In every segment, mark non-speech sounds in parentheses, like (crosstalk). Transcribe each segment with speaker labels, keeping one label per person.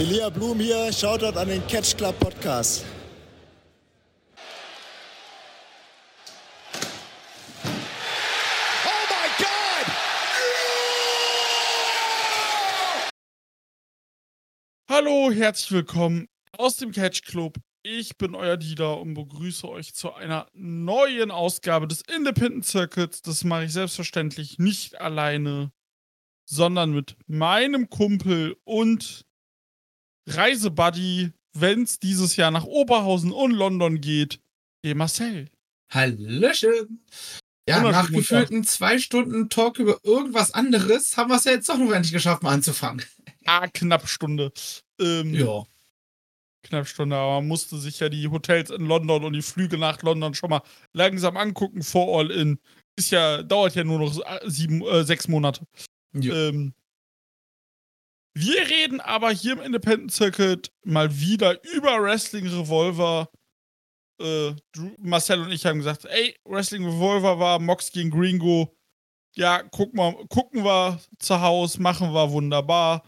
Speaker 1: Elia Blum hier, Shoutout an den Catch Club Podcast.
Speaker 2: Oh!
Speaker 3: Hallo, herzlich willkommen aus dem Catch Club. Ich bin euer Dieter und begrüße euch zu einer neuen Ausgabe des Independent Circuits. Das mache ich selbstverständlich nicht alleine, sondern mit meinem Kumpel und Reisebuddy, wenn es dieses Jahr nach Oberhausen und London geht, dem Marcel.
Speaker 4: Hallöchen. Ja, nach gefühlten zwei Stunden Talk über irgendwas anderes haben wir es ja jetzt doch noch endlich geschafft, mal anzufangen.
Speaker 3: Ah, knapp Stunde. Ähm,
Speaker 4: Ja.
Speaker 3: Knapp Stunde, aber man musste sich ja die Hotels in London und die Flüge nach London schon mal langsam angucken vor All-In. Ist ja, dauert ja nur noch sieben, äh, sechs Monate.
Speaker 4: ja.
Speaker 3: Ähm, wir reden aber hier im Independent Circuit mal wieder über Wrestling Revolver. Äh, Marcel und ich haben gesagt, ey, Wrestling Revolver war Mox gegen Gringo. Ja, guck mal, gucken wir zu Hause, machen wir wunderbar.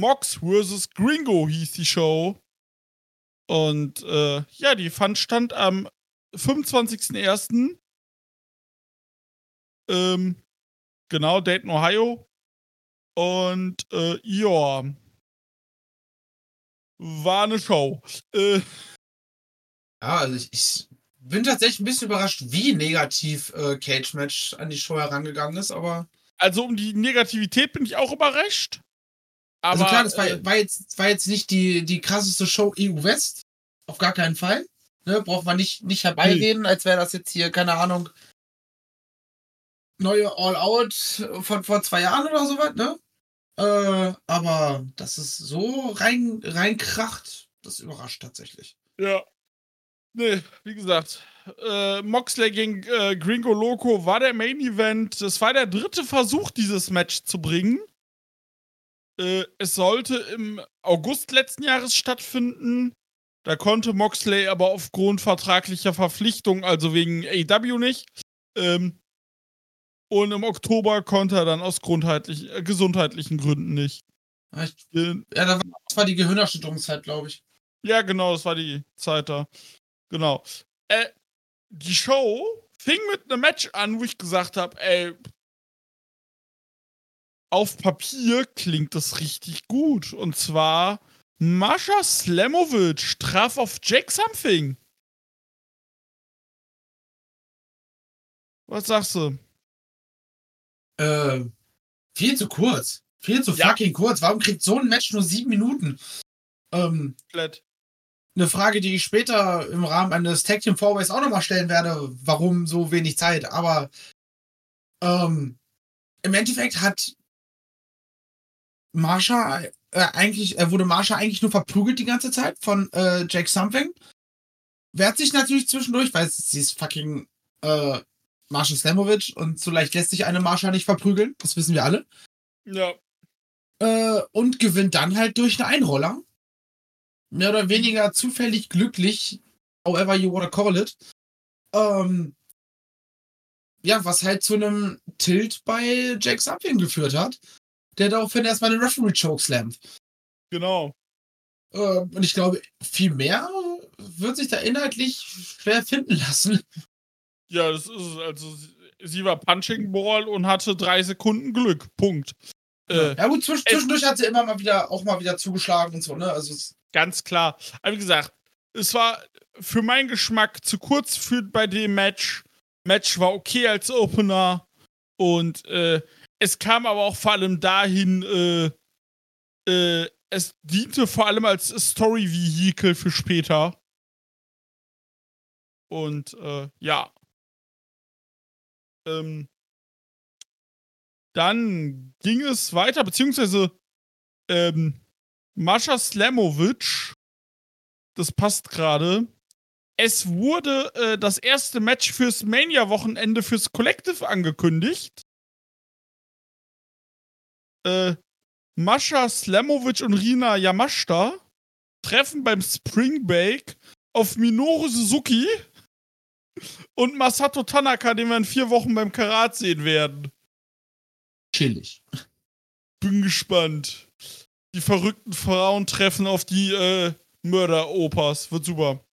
Speaker 3: Mox vs. Gringo hieß die Show. Und äh, ja, die fand stand am 25.01. Ähm, genau, Dayton, Ohio. Und äh, ja, war eine Show. Äh,
Speaker 4: ja, also ich, ich bin tatsächlich ein bisschen überrascht, wie negativ äh, Cage Match an die Show herangegangen ist, aber.
Speaker 3: also um die Negativität bin ich auch überrascht. Aber
Speaker 4: also klar, das war,
Speaker 3: äh,
Speaker 4: war, jetzt, war jetzt nicht die, die krasseste Show EU West. Auf gar keinen Fall. Ne, braucht man nicht, nicht herbeireden, als wäre das jetzt hier, keine Ahnung, neue All-Out von vor zwei Jahren oder sowas, ne? Äh, aber dass es so rein, reinkracht, das überrascht tatsächlich.
Speaker 3: Ja. Nee, wie gesagt, äh, Moxley gegen äh, Gringo Loco war der Main Event. Das war der dritte Versuch, dieses Match zu bringen. Äh, es sollte im August letzten Jahres stattfinden. Da konnte Moxley aber aufgrund vertraglicher Verpflichtungen, also wegen AW nicht. Ähm, und im Oktober konnte er dann aus grundheitlich, äh, gesundheitlichen Gründen nicht.
Speaker 4: Ja, ich, ja das war die Gehirnerschütterungszeit, glaube ich.
Speaker 3: Ja, genau, das war die Zeit da. Genau. Äh, die Show fing mit einem Match an, wo ich gesagt habe, ey, auf Papier klingt das richtig gut. Und zwar Mascha Slamovic traf auf Jack Something. Was sagst du?
Speaker 4: Äh, viel zu kurz. Viel zu
Speaker 3: Ja.
Speaker 4: fucking kurz. Warum kriegt so ein Match nur sieben Minuten? Ähm,
Speaker 3: Komplett.
Speaker 4: eine Frage, die ich später im Rahmen eines Tag Team Fourways auch nochmal stellen werde, warum so wenig Zeit. Aber ähm, im Endeffekt hat Marsha äh, eigentlich, äh, wurde Marsha eigentlich nur verprügelt die ganze Zeit von äh, Jack Something. Wehrt sich natürlich zwischendurch, weil sie ist fucking äh, Marsha Slamovic und so leicht lässt sich eine Marsha nicht verprügeln. Das wissen wir alle.
Speaker 3: Ja.
Speaker 4: Äh, und gewinnt dann halt durch einen Einroller. Mehr oder weniger zufällig glücklich, however you wanna call it. Ähm, ja, was halt zu einem Tilt bei Jack Something geführt hat, der daraufhin erstmal den Referee Choke slammt.
Speaker 3: Genau.
Speaker 4: Ähm, und ich glaube, viel mehr wird sich da inhaltlich schwer finden lassen.
Speaker 3: Ja, das ist es. Also, sie- war Punching Ball und hatte drei Sekunden Glück. Punkt. Äh,
Speaker 4: ja gut, zwisch zwischendurch hat sie immer mal wieder auch mal wieder zugeschlagen und so, ne? Also es,
Speaker 3: Ganz klar. Aber wie gesagt, es war für meinen Geschmack zu kurz für bei dem Match. Match war okay als Opener. Und äh, es kam aber auch vor allem dahin, äh, äh, es diente vor allem als Story-Vehikel für später. Und äh, ja. Ähm, dann ging es weiter, beziehungsweise ähm, Mascha Slamovic, das passt gerade. Es wurde äh, das erste Match fürs Mania-Wochenende fürs Collective angekündigt. Äh, Mascha Slamovic und Rina Yamashita treffen beim Spring Break auf Minoru Suzuki und Masato Tanaka, den wir in vier Wochen beim Karat sehen werden.
Speaker 4: chillig.
Speaker 3: Bin gespannt. die verrückten Frauen treffen auf die äh, Mörder-Opas. Wird super.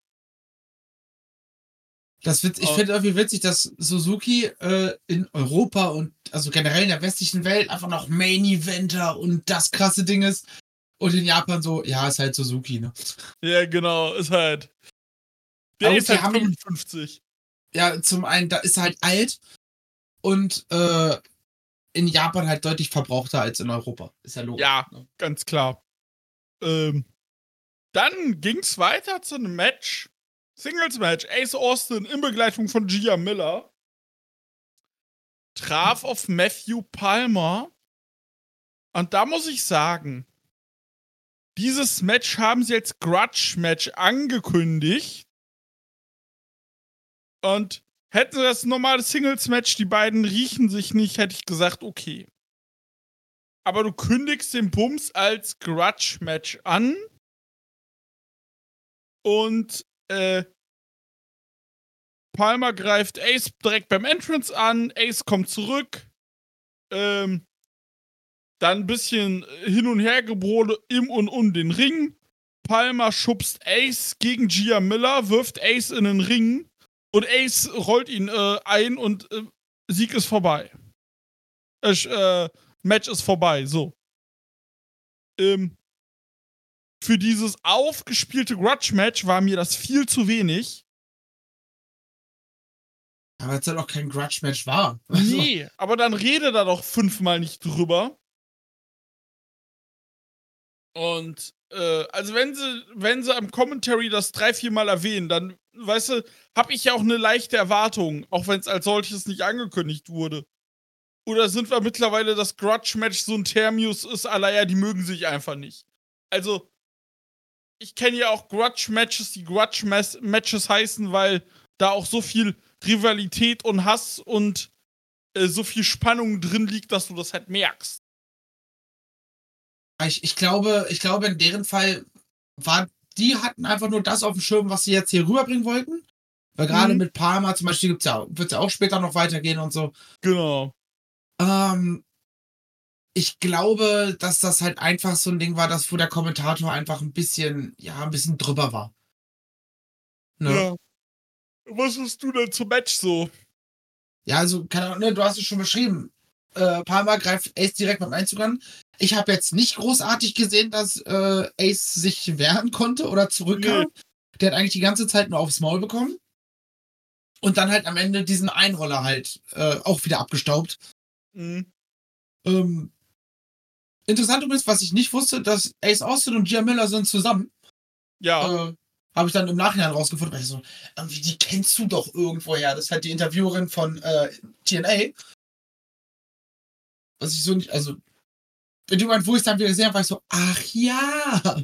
Speaker 4: Das wird, ich finde irgendwie witzig, dass Suzuki äh, in Europa und also generell in der westlichen Welt einfach noch Main Eventer und das krasse Ding ist. Und in Japan so, ja, ist halt Suzuki, ne?
Speaker 3: Ja, genau, ist halt. Der
Speaker 4: Aber
Speaker 3: ist halt
Speaker 4: haben-
Speaker 3: 55.
Speaker 4: Ja, zum einen, da ist er halt alt und äh, in Japan halt deutlich verbrauchter als in Europa. Ist ja logisch.
Speaker 3: Ja.
Speaker 4: Ne?
Speaker 3: Ganz klar. Ähm, dann ging's weiter zu einem Match. Singles-Match. Ace Austin in Begleitung von Gia Miller traf auf Matthew Palmer. Und da muss ich sagen, dieses Match haben sie als Grudge-Match angekündigt. Und hätten sie das normale Singles-Match, die beiden riechen sich nicht, hätte ich gesagt, okay. Aber du kündigst den Bums als Grudge-Match an. Und äh, Palmer greift Ace direkt beim Entrance an. Ace kommt zurück. Ähm, dann ein bisschen hin und her gebrode im und um den Ring. Palmer schubst Ace gegen Gia Miller, wirft Ace in den Ring und Ace rollt ihn äh, ein und äh, Sieg ist vorbei. Äh, äh, Match ist vorbei, so. Ähm, für dieses aufgespielte Grudge-Match war mir das viel zu wenig.
Speaker 4: Aber es halt auch kein Grudge-Match war. Also,
Speaker 3: Nee, aber dann rede da doch fünfmal nicht drüber. Und, äh, also wenn sie, wenn sie am Commentary das drei, viermal erwähnen, dann, weißt du, hab ich ja auch eine leichte Erwartung, auch wenn es als solches nicht angekündigt wurde. Oder sind wir mittlerweile das Grudge-Match so ein Terminus ist, aller ja, die mögen sich einfach nicht. Also, ich kenne ja auch Grudge-Matches, die Grudge-Matches heißen, weil da auch so viel Rivalität und Hass und äh, so viel Spannung drin liegt, dass du das halt merkst.
Speaker 4: Ich, ich glaube, ich glaube, in deren Fall war, die hatten einfach nur das auf dem Schirm, was sie jetzt hier rüberbringen wollten. Weil gerade
Speaker 3: Mhm.
Speaker 4: mit Palmer zum Beispiel gibt's ja, wird es ja auch später noch weitergehen und so.
Speaker 3: Genau.
Speaker 4: Ähm, ich glaube, dass das halt einfach so ein Ding war, dass wo der Kommentator einfach ein bisschen, ja, ein bisschen drüber war. Ne? Ja,
Speaker 3: Ja. Was hast du denn zum Match so?
Speaker 4: also, keine Ahnung, ne, du hast es schon beschrieben. Äh, Palmer greift Ace direkt beim Einzug an. Ich habe jetzt nicht großartig gesehen, dass äh, Ace sich wehren konnte oder zurückkam. Der hat eigentlich die ganze Zeit nur aufs Maul bekommen. Und dann halt am Ende diesen Einroller halt äh, auch wieder abgestaubt.
Speaker 3: Mhm.
Speaker 4: Ähm, interessant übrigens, was ich nicht wusste, dass Ace Austin und Gia Miller sind zusammen.
Speaker 3: Ja.
Speaker 4: Äh, Habe ich dann im Nachhinein rausgefunden, weil ich so, irgendwie, die kennst du doch irgendwoher. Das ist halt die Interviewerin von äh, TNA. Was ich so nicht, also, in dem Moment, wo ich es dann wieder gesehen habe, war ich so, ach ja.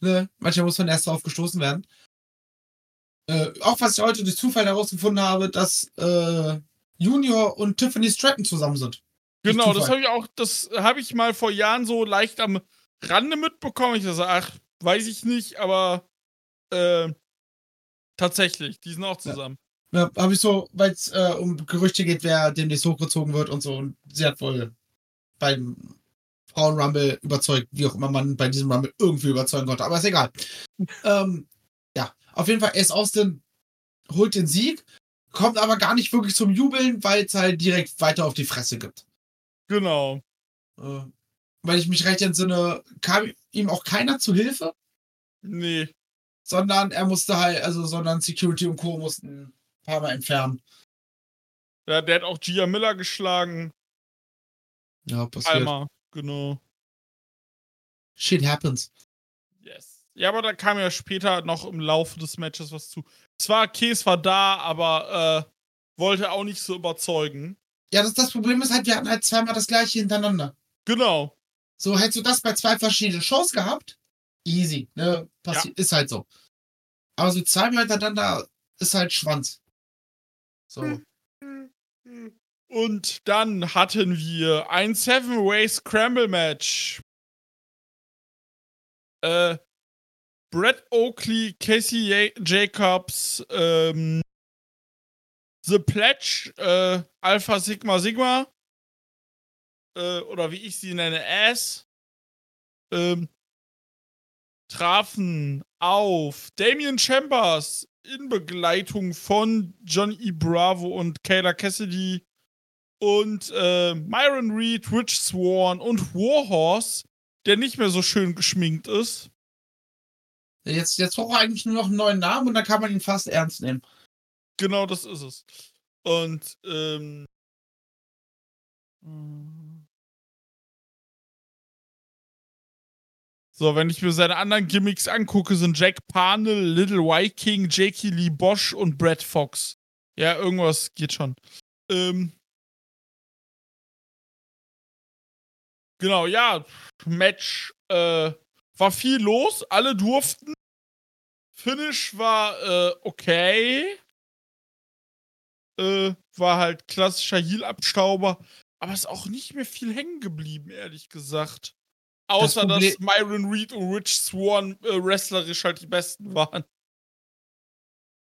Speaker 4: Ne? Manchmal muss man erst darauf gestoßen werden. Äh, auch was ich heute durch Zufall herausgefunden habe, dass äh, Junior und Tiffany Stratton zusammen sind.
Speaker 3: Genau, das habe ich auch, das habe ich mal vor Jahren so leicht am Rande mitbekommen. Ich dachte, ach, weiß ich nicht, aber äh, tatsächlich, die sind auch zusammen.
Speaker 4: Ja, habe ich so, weil es äh, um Gerüchte geht, wer demnächst hochgezogen wird und so. Und sie hat wohl beim Frauen-Rumble überzeugt, wie auch immer man bei diesem Rumble irgendwie überzeugen konnte. Aber ist egal. ähm, ja, auf jeden Fall, Ace Austin holt den Sieg, kommt aber gar nicht wirklich zum Jubeln, weil es halt direkt weiter auf die Fresse gibt.
Speaker 3: Genau.
Speaker 4: Äh, weil ich mich recht entsinne, kam ihm auch keiner zu Hilfe,
Speaker 3: Nee.
Speaker 4: sondern er musste halt, also, sondern Security und Co. mussten ein paar Mal entfernen.
Speaker 3: Ja, der hat auch Gia Miller geschlagen.
Speaker 4: Ja, passiert.
Speaker 3: Palmer. Genau.
Speaker 4: Shit happens.
Speaker 3: Yes. Ja, aber da kam ja später noch im Laufe des Matches was zu. Zwar, Käse war da, aber äh, wollte auch nicht so überzeugen.
Speaker 4: Ja, das, das Problem ist halt, wir hatten halt zweimal das gleiche hintereinander.
Speaker 3: Genau.
Speaker 4: So, hättest du das bei zwei verschiedenen Shows gehabt, easy, ne? Passi Ist halt so. Aber so zweimal hintereinander ist halt Schwanz. So.
Speaker 3: Und dann hatten wir ein Seven-Way Scramble-Match. Äh, Brett Oakley, Casey Ja- Jacobs, ähm, The Pledge, äh, Alpha Sigma Sigma, äh, oder wie ich sie nenne, Ass, ähm, trafen auf Damian Chambers in Begleitung von John E. Bravo und Kayla Cassidy und äh, Myron Reed, Rich Swan und Warhorse, der nicht mehr so schön geschminkt ist.
Speaker 4: Jetzt, jetzt braucht er eigentlich nur noch einen neuen Namen und dann kann man ihn fast ernst nehmen.
Speaker 3: Genau, das ist es. Und ähm, so, wenn ich mir seine anderen Gimmicks angucke, sind Jack Parnell, Little Viking, Jakey Lee Bosch und Brad Fox. Ja, irgendwas geht schon. Ähm, genau, ja, Match äh, war viel los, alle durften. Finish war äh, okay. Äh, war halt klassischer Heal-Abstauber, aber ist auch nicht mehr viel hängen geblieben, ehrlich gesagt. Außer, das dass Myron Reed und Rich Swan äh, wrestlerisch halt die besten waren.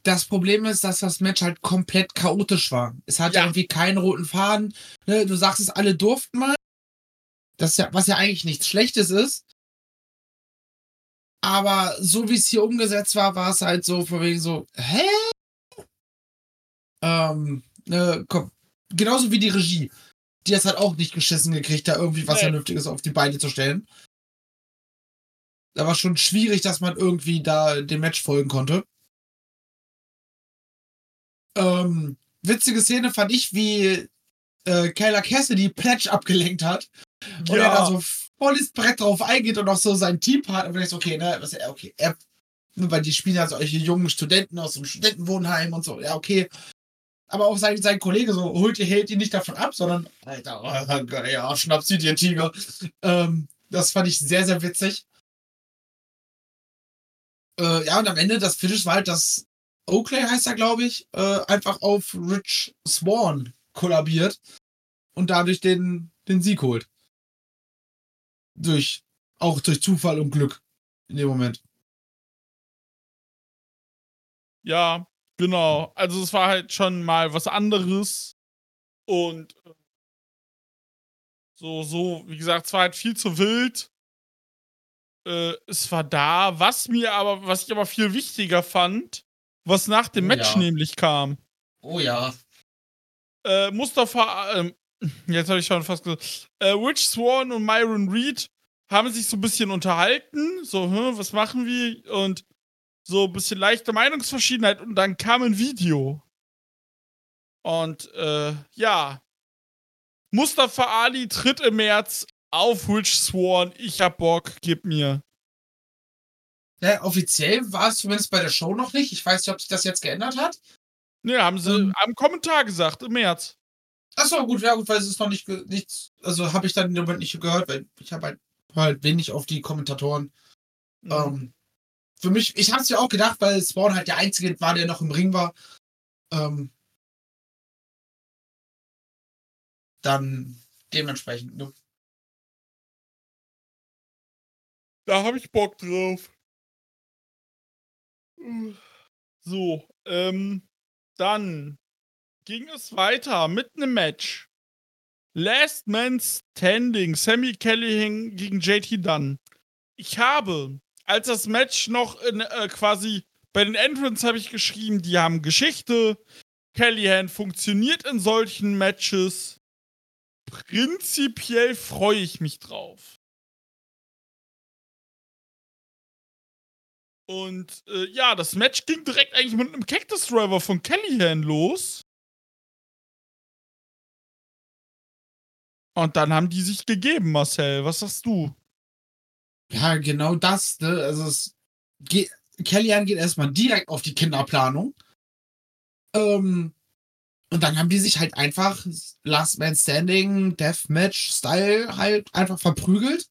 Speaker 4: Das Problem ist, dass das Match halt komplett chaotisch war. Es hat ja. irgendwie keinen roten Faden. Ne, du sagst es, alle durften mal. Das ja, was ja eigentlich nichts Schlechtes ist. Aber so wie es hier umgesetzt war, war es halt so von wegen so, hä? Ähm, ne, komm, genauso wie die Regie. Die hat halt auch nicht geschissen gekriegt, da irgendwie was. Vernünftiges auf die Beine zu stellen. Da war schon schwierig, dass man irgendwie da dem Match folgen konnte. Ähm, witzige Szene fand ich, wie äh, Kayla Cassidy Pledge abgelenkt hat. Und ja. er da so volles Brett drauf eingeht und auch so sein Teampartner. Und ich so, okay, ne, was, okay, er, weil die spielen ja solche jungen Studenten aus dem Studentenwohnheim und so, ja, okay. Aber auch sein, sein Kollege so, holt ihr, hält ihn nicht davon ab, sondern, Alter, oh, ja, schnapp sie dir, Tiger. Ähm, das fand ich sehr, sehr witzig. Äh, ja, und am Ende, das Finish war halt, dass Oakley heißt er, glaube ich, äh, einfach auf Rich Swan kollabiert und dadurch den, den Sieg holt durch, auch durch Zufall und Glück in dem Moment.
Speaker 3: Ja, genau. Also es war halt schon mal was anderes. Und äh, so, so, wie gesagt, es war halt viel zu wild. Äh, es war da, was mir aber, was ich aber viel wichtiger fand, was nach dem oh, Match ja. nämlich kam.
Speaker 4: Oh ja.
Speaker 3: Äh, Mustafa, äh, Jetzt habe ich schon fast gesagt. Äh, Rich Swan und Myron Reed haben sich so ein bisschen unterhalten. So, hm, was machen wir? Und so ein bisschen leichte Meinungsverschiedenheit. Und dann kam ein Video. Und äh, ja. Mustafa Ali tritt im März auf Rich Swan. Ich hab Bock, gib mir.
Speaker 4: Ja, offiziell war es zumindest bei der Show noch nicht. Ich weiß nicht, ob sich das jetzt geändert hat.
Speaker 3: Ne, haben sie ähm, am Kommentar gesagt, im März.
Speaker 4: Achso, gut, ja gut, weil es ist noch nicht nichts, also habe ich dann im Moment nicht gehört, weil ich habe halt, halt wenig auf die Kommentatoren. Mhm. Ähm, für mich, ich habe es ja auch gedacht, weil Spawn halt der einzige war, der noch im Ring war. Ähm, dann dementsprechend. Ne?
Speaker 3: Da habe ich Bock drauf. So, ähm, dann ging es weiter mit einem Match. Last Man Standing, Sammy Callahan gegen JT Dunn. Ich habe, als das Match noch in, äh, quasi bei den Entrants habe ich geschrieben, die haben Geschichte. Callahan funktioniert in solchen Matches. Prinzipiell freue ich mich drauf. Und äh, ja, das Match ging direkt eigentlich mit einem Cactus Driver von Callahan los. Und dann haben die sich gegeben, Marcel. Was sagst du?
Speaker 4: Ja, genau das. Ne? Also es geht, Kellyanne geht erstmal direkt auf die Kinderplanung. Ähm, und dann haben die sich halt einfach Last Man Standing, Deathmatch Style halt einfach verprügelt.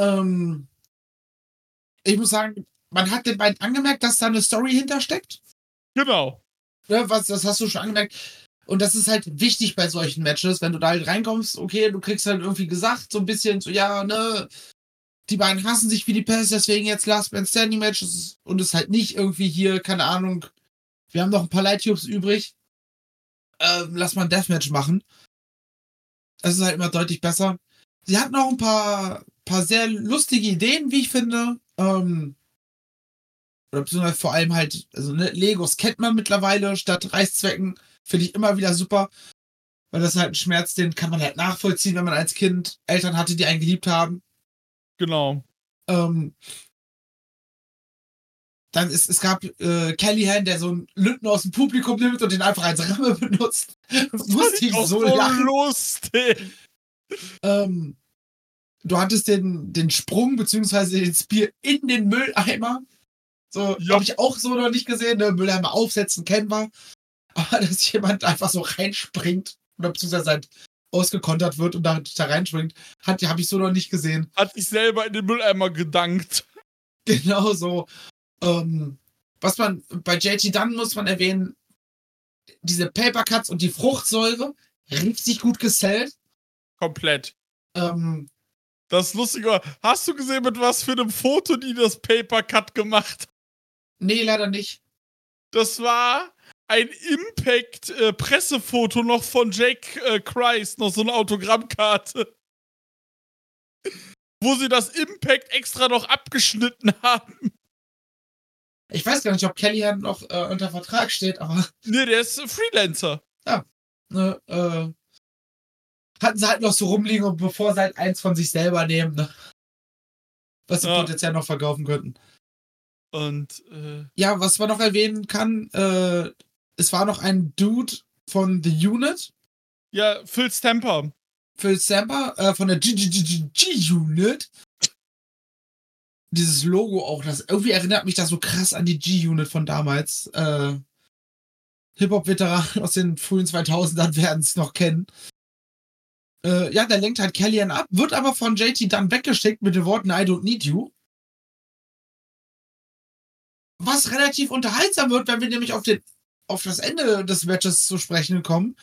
Speaker 4: Ähm, ich muss sagen, man hat den beiden angemerkt, dass da eine Story hintersteckt.
Speaker 3: Genau.
Speaker 4: Ja, was, das hast du schon angemerkt. Und das ist halt wichtig bei solchen Matches, wenn du da halt reinkommst, okay, du kriegst halt irgendwie gesagt, so ein bisschen so, ja, ne, die beiden hassen sich wie die Pest, deswegen jetzt Last Man Standing Matches und es halt nicht irgendwie hier, keine Ahnung, wir haben noch ein paar Light-Tubes übrig, ähm, lass mal ein Deathmatch machen. Das ist halt immer deutlich besser. sie hatten auch ein paar, paar sehr lustige Ideen, wie ich finde. Ähm, oder beziehungsweise vor allem halt, also ne, Legos kennt man mittlerweile statt Reißzwecken. Finde ich immer wieder super. Weil das ist halt ein Schmerz, den kann man halt nachvollziehen, wenn man als Kind Eltern hatte, die einen geliebt haben.
Speaker 3: Genau.
Speaker 4: Ähm, dann ist, es gab äh, Callahan, der so einen Lütten aus dem Publikum nimmt und den einfach als Ramme (laughs) benutzt. Das musste ich so lachen.
Speaker 3: lustig.
Speaker 4: Ähm, du hattest den, den Sprung beziehungsweise den Spear in den Mülleimer. So,
Speaker 3: Ja.
Speaker 4: habe ich auch so noch nicht gesehen. Ne? Mülleimer aufsetzen kennen wir. Aber (laughs) dass jemand einfach so reinspringt oder beziehungsweise halt ausgekontert wird und da, da reinspringt, hat habe ich so noch nicht gesehen.
Speaker 3: Hat sich selber in den Mülleimer gedankt. (laughs)
Speaker 4: Genau so. Ähm, was man bei JT Dunn muss man erwähnen, diese Paper Cuts und die Fruchtsäure richtig gut gesellt.
Speaker 3: Komplett.
Speaker 4: Ähm,
Speaker 3: Das Lustige war, hast du gesehen, mit was für einem Foto die das Paper Cut gemacht
Speaker 4: nee, leider nicht.
Speaker 3: Das war ein Impact-Pressefoto noch von Jake äh, Christ, noch so eine Autogrammkarte. (laughs) Wo sie das Impact extra noch abgeschnitten haben.
Speaker 4: Ich weiß gar nicht, ob Kellyanne noch äh, unter Vertrag steht, aber (laughs)
Speaker 3: Nee, der ist Freelancer.
Speaker 4: ne, äh, hatten sie halt noch so rumliegen, und bevor sie halt eins von sich selber nehmen, ne? Was sie
Speaker 3: Ja.
Speaker 4: potenziell noch verkaufen könnten.
Speaker 3: Und, äh,
Speaker 4: Ja, was man noch erwähnen kann, äh, es war noch ein Dude von The Unit,
Speaker 3: ja, Phil Stamper.
Speaker 4: Phil Samper, äh, von der G-Unit. Dieses Logo auch, das irgendwie erinnert mich das so krass an die G-Unit von damals. Äh, Hip-Hop-Veteranen aus den frühen 2000ern werden es noch kennen. Äh, ja, der lenkt halt Kellyanne ab, wird aber von JT dann weggeschickt mit den Worten I don't need you. Was relativ unterhaltsam wird, wenn wir nämlich auf, den, auf das Ende des Matches zu sprechen kommen,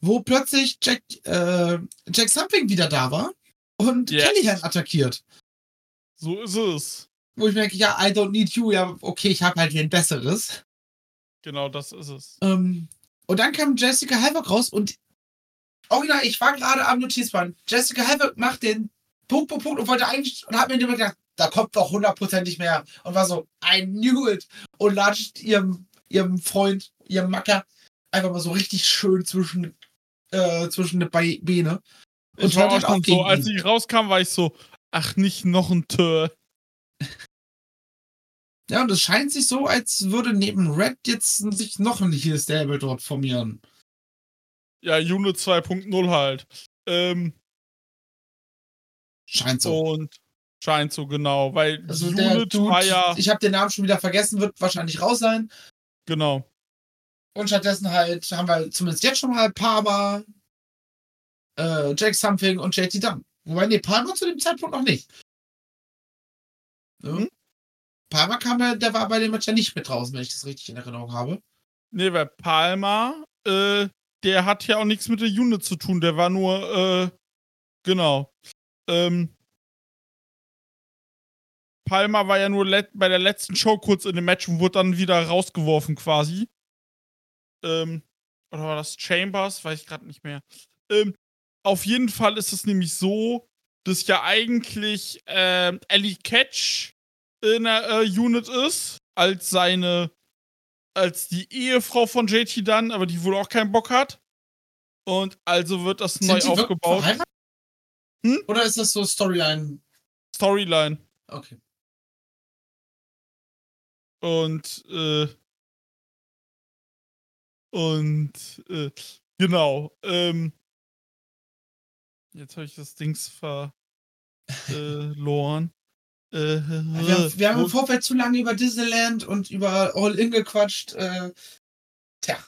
Speaker 4: wo plötzlich Jack, äh, Jack Something wieder da war und
Speaker 3: Yes.
Speaker 4: Kellyanne attackiert.
Speaker 3: So ist es.
Speaker 4: Wo ich merke, ja, I don't need you, ja, okay, ich habe halt hier ein besseres.
Speaker 3: Genau, das ist es.
Speaker 4: Ähm, und dann kam Jessica Havoc raus und original, ich war gerade am Notizband. Jessica Havoc macht den Punkt, Punkt, Punkt und wollte eigentlich und hat mir gedacht, da kommt doch hundertprozentig mehr. Und war so, I knew it. Und latscht ihrem, ihrem Freund, ihrem Macker, einfach mal so richtig schön zwischen, äh, zwischen Be- Beine. Und
Speaker 3: Ich war auch schon so, als ich rauskam, war ich so, ach, nicht noch ein Tör.
Speaker 4: Ja, und es scheint sich so, als würde neben Red jetzt sich noch ein Heel Stable dort formieren.
Speaker 3: Ja, Unit 2.0 halt. Ähm,
Speaker 4: Scheint so.
Speaker 3: und scheint so genau, weil
Speaker 4: Also der
Speaker 3: Unit
Speaker 4: Dude,
Speaker 3: war ja,
Speaker 4: ich habe den Namen schon wieder vergessen, wird wahrscheinlich raus sein.
Speaker 3: Genau.
Speaker 4: Und stattdessen halt haben wir zumindest jetzt schon mal Palmer, äh, Jack Something und JT Dunn. Wobei, nee, Palmer zu dem Zeitpunkt noch nicht. Ja.
Speaker 3: Hm?
Speaker 4: Palmer kam ja, der war bei dem Match ja nicht mit draußen, wenn ich das richtig in Erinnerung habe.
Speaker 3: Nee, weil Palmer, äh, der hat ja auch nichts mit der Unit zu tun, der war nur, äh, genau. Ähm, Palmer war ja nur bei der letzten Show kurz in dem Match und wurde dann wieder rausgeworfen quasi. Ähm, oder war das Chambers? Weiß ich gerade nicht mehr. Ähm, auf jeden Fall ist es nämlich so, dass ja eigentlich ähm, Ellie Catch in der äh, Unit ist, als seine, als die Ehefrau von JT Dunn, aber die wohl auch keinen Bock hat. Und also wird das neu
Speaker 4: Sind wirklich
Speaker 3: aufgebaut. Hm?
Speaker 4: Oder ist das so Storyline?
Speaker 3: Storyline.
Speaker 4: Okay.
Speaker 3: Und, äh, und, äh, genau, ähm, jetzt habe ich das Dings verloren. Äh, (laughs)
Speaker 4: Wir haben, wir haben im Vorfeld zu lange über Disneyland und über All In gequatscht. Äh, tja.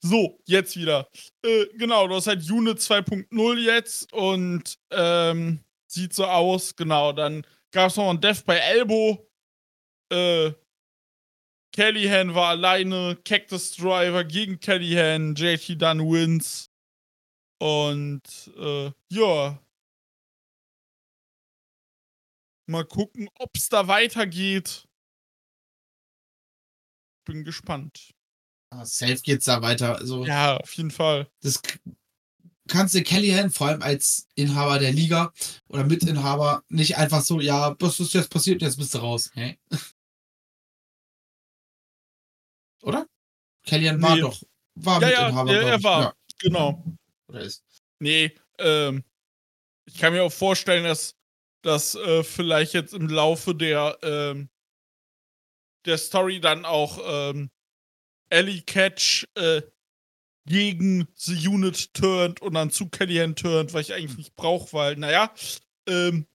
Speaker 3: So, jetzt wieder. Äh, genau, du hast halt Unit 2.0 jetzt und ähm, sieht so aus, genau. Dann gab es noch ein Death bei Elbow. Äh, Callahan war alleine, Cactus Driver gegen Callahan, JT Dunn wins. Und äh, ja. Mal gucken, ob es da weitergeht. Bin gespannt.
Speaker 4: Aber safe geht's da weiter. Also,
Speaker 3: Ja, auf jeden Fall.
Speaker 4: das, kannst du Kellyanne, vor allem als Inhaber der Liga oder Mitinhaber, nicht einfach so, ja, was ist jetzt passiert, jetzt bist du raus. Hä? (laughs) Oder? Kellyanne war
Speaker 3: Nee.
Speaker 4: doch, war
Speaker 3: Ja, ja,
Speaker 4: Mitinhaber.
Speaker 3: er,
Speaker 4: glaub
Speaker 3: er war.
Speaker 4: Ja,
Speaker 3: Genau.
Speaker 4: oder ist.
Speaker 3: Nee, ähm, ich kann mir auch vorstellen, dass dass äh, vielleicht jetzt im Laufe der, ähm, der Story dann auch ähm, Ellie Catch äh, gegen The Unit turnt und dann zu Kellyanne turnt, weil ich eigentlich nicht brauche, weil, naja, ähm,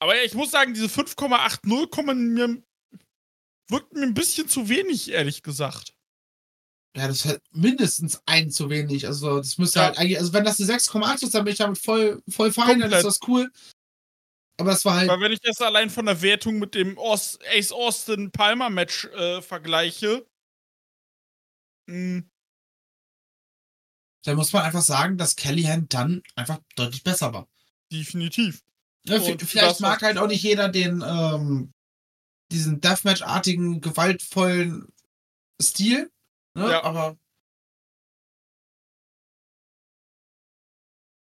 Speaker 3: aber ja, ich muss sagen, diese 5,80 kommen mir, wirkten mir ein bisschen zu wenig, ehrlich gesagt.
Speaker 4: Ja, das ist halt mindestens ein zu wenig. Also, das müsste
Speaker 3: Ja.
Speaker 4: halt eigentlich, also wenn das eine 6,8 ist, dann bin ich damit voll, voll fein, dann ist
Speaker 3: Komplett.
Speaker 4: das cool. Aber das war halt,
Speaker 3: Weil wenn ich das allein von der Wertung mit dem Ace Austin Palmer Match äh, vergleiche, mh,
Speaker 4: da muss man einfach sagen, dass Kellyanne dann einfach deutlich besser war.
Speaker 3: definitiv.
Speaker 4: Ja, vielleicht mag halt auch nicht jeder den, ähm, diesen Deathmatch-artigen, gewaltvollen Stil. Ne?
Speaker 3: Ja.
Speaker 4: Aber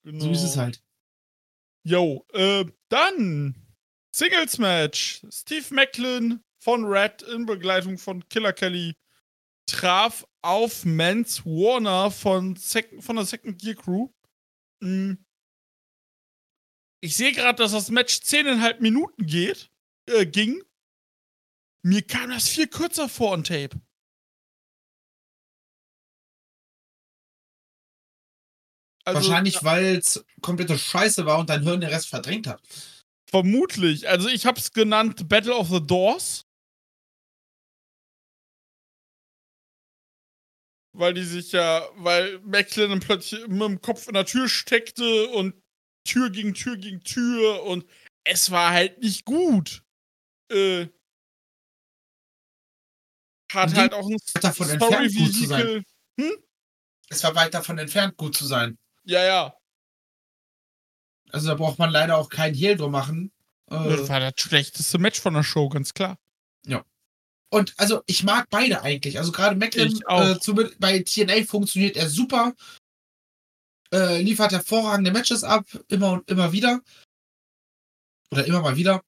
Speaker 3: Genau.
Speaker 4: so ist es halt.
Speaker 3: Yo, äh, dann Singles Match. Steve Macklin von Red in Begleitung von Killer Kelly traf auf Mans Warner von, Sec von der Second Gear Crew. Mm. Ich sehe gerade, dass das Match 10,5 Minuten geht, äh, ging. Mir kam das viel kürzer vor on Tape. Also,
Speaker 4: Wahrscheinlich, weil es komplette Scheiße war und dein Hirn den Rest verdrängt hat.
Speaker 3: Vermutlich. Also ich hab's genannt Battle of the Doors. Weil die sich ja, weil Macklin dann plötzlich mit dem Kopf in der Tür steckte und Tür gegen Tür gegen Tür und es war halt nicht gut. Äh, hat halt auch ein
Speaker 4: weit davon entfernt, gut zu sein.
Speaker 3: Story-Vehikel.
Speaker 4: Es war weit davon entfernt, gut zu sein.
Speaker 3: Ja, ja.
Speaker 4: Also da braucht man leider auch keinen Hehl drum machen. Äh,
Speaker 3: Das war das schlechteste Match von der Show, ganz klar.
Speaker 4: Und also ich mag beide eigentlich. Also gerade Macklin äh, zu, bei TNA funktioniert er super. Äh, liefert hervorragende Matches ab, immer und immer wieder. Oder immer mal wieder.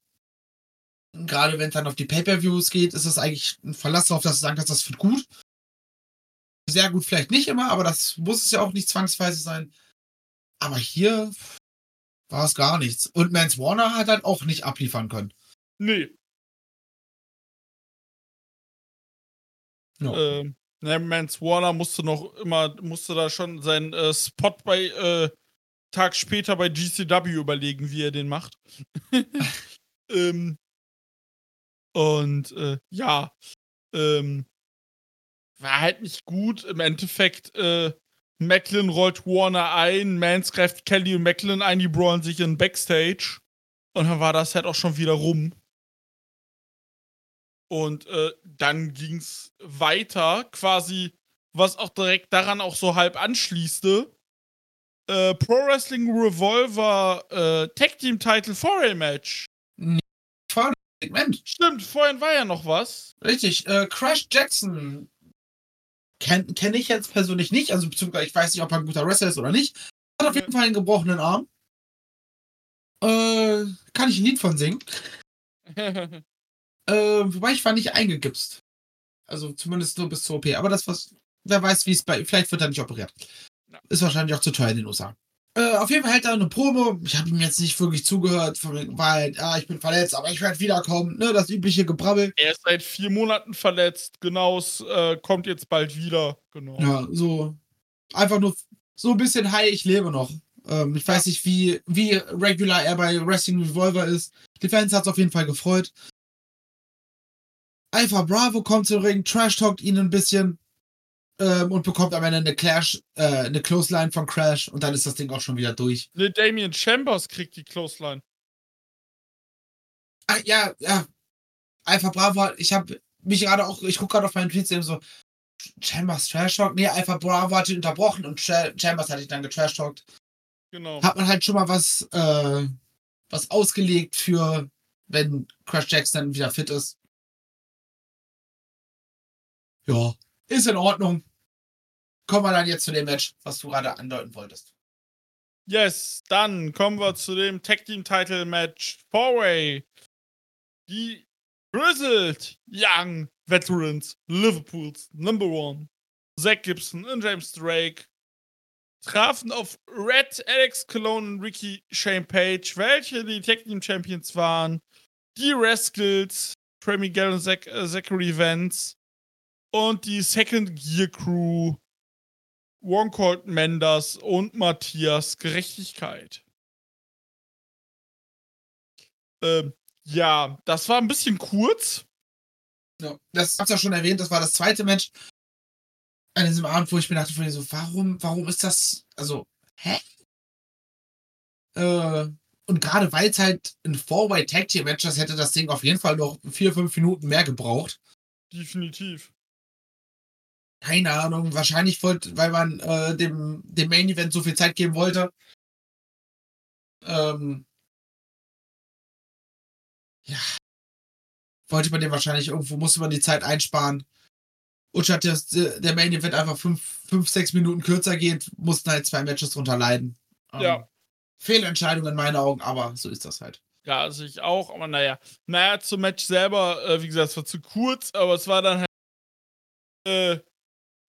Speaker 4: Gerade wenn es dann auf die Pay-Per-Views geht, ist es eigentlich ein Verlass darauf, dass du sagen kannst, das wird gut. Sehr gut vielleicht nicht immer, aber das muss es ja auch nicht zwangsweise sein. Aber hier war es gar nichts. Und Mans Warner hat halt auch nicht abliefern können.
Speaker 3: Nee.
Speaker 4: Ja.
Speaker 3: Ne, Mans Warner musste noch immer, musste da schon seinen äh, Spot bei äh, Tag später bei GCW überlegen, wie er den macht. (laughs) ähm, und äh, ja, ähm, war halt nicht gut. Im Endeffekt, äh, Macklin rollt Warner ein, Mans greift Kelly und Macklin ein, die brawlen sich in Backstage. Und dann war das halt auch schon wieder rum. Und äh, dann ging's weiter, quasi, was auch direkt daran auch so halb anschließte. Äh, Pro Wrestling Revolver äh, Tag Team Title Foray Match.
Speaker 4: Segment.
Speaker 3: Stimmt, vorhin war ja noch was.
Speaker 4: Richtig, äh, Crash Jackson kenne kenn ich jetzt persönlich nicht, also beziehungsweise ich weiß nicht, ob er ein guter Wrestler ist oder nicht. Hat auf jeden Fall einen gebrochenen Arm. Äh, kann ich ein Lied von singen. (laughs) Äh, wobei ich war nicht eingegipst. Also zumindest nur bis zur OP. Aber das was, wer weiß, wie es bei, vielleicht wird er nicht operiert.
Speaker 3: Ja.
Speaker 4: Ist wahrscheinlich auch zu teuer in den USA. Äh, auf jeden Fall hält er eine Promo. Ich habe ihm jetzt nicht wirklich zugehört, von wegen, weil, ah, ich bin verletzt, aber ich werde wiederkommen. Ne, das übliche Gebrabbel.
Speaker 3: er ist seit vier Monaten verletzt, genau, äh, kommt jetzt bald wieder. Genau.
Speaker 4: Ja, so einfach nur so ein bisschen hi, ich lebe noch. Ähm, ich weiß nicht, wie, wie regular er bei Wrestling Revolver ist. Die Fans hat es auf jeden Fall gefreut. Alpha Bravo kommt zum Ring, trash talkt ihn ein bisschen ähm, und bekommt am Ende eine Clash, äh, eine Clothesline von Crash und dann ist das Ding auch schon wieder durch.
Speaker 3: Ne, Damien Chambers kriegt die Clothesline.
Speaker 4: Ah, ja, ja. Alpha Bravo, ich habe mich gerade auch, ich gucke gerade auf meinen Tweets eben so, Chambers Trash Talk? Nee, Alpha Bravo hat ihn unterbrochen und Cha- Chambers hat ihn dann getrash talkt.
Speaker 3: Genau.
Speaker 4: hat man halt schon mal was, äh, was ausgelegt für, wenn Crash Jackson dann wieder fit ist. Ja, ist in Ordnung. kommen wir dann jetzt zu dem Match, was du gerade andeuten wolltest.
Speaker 3: Yes, dann kommen wir zu dem Tag Team Title Match Four-Way. Die Grizzled Young Veterans Liverpools Number One, Zach Gibson und James Drake trafen auf Red, Alex Cologne und Ricky Shane Page, welche die Tag Team Champions waren. Die Rascals, Trey Miguel und Zach, äh, Zachary Vance und die Second Gear Crew, Woncolt Menders und Matthias Gerechtigkeit. Ähm, ja, das war ein bisschen kurz.
Speaker 4: Ja, das hab's ja schon erwähnt, das war das zweite Match an diesem Abend, wo ich mir dachte, so, warum, warum ist das, also, hä? Äh, und gerade weil es halt ein Four-Way Tag Team Match ist, hätte das Ding auf jeden Fall noch vier, fünf Minuten mehr gebraucht.
Speaker 3: Definitiv.
Speaker 4: Keine Ahnung, wahrscheinlich wollte, weil man äh, dem, dem Main Event so viel Zeit geben wollte. Ähm, ja. Wollte man dem wahrscheinlich irgendwo, musste man die Zeit einsparen. Und statt dass der Main Event einfach fünf, fünf, sechs Minuten kürzer geht, mussten halt zwei Matches drunter leiden. Ähm,
Speaker 3: Ja.
Speaker 4: Fehlentscheidung in meinen Augen, aber so ist das halt.
Speaker 3: Ja, also ich auch, aber naja. Naja, zum Match selber, äh, wie gesagt, es war zu kurz, aber es war dann halt. Äh,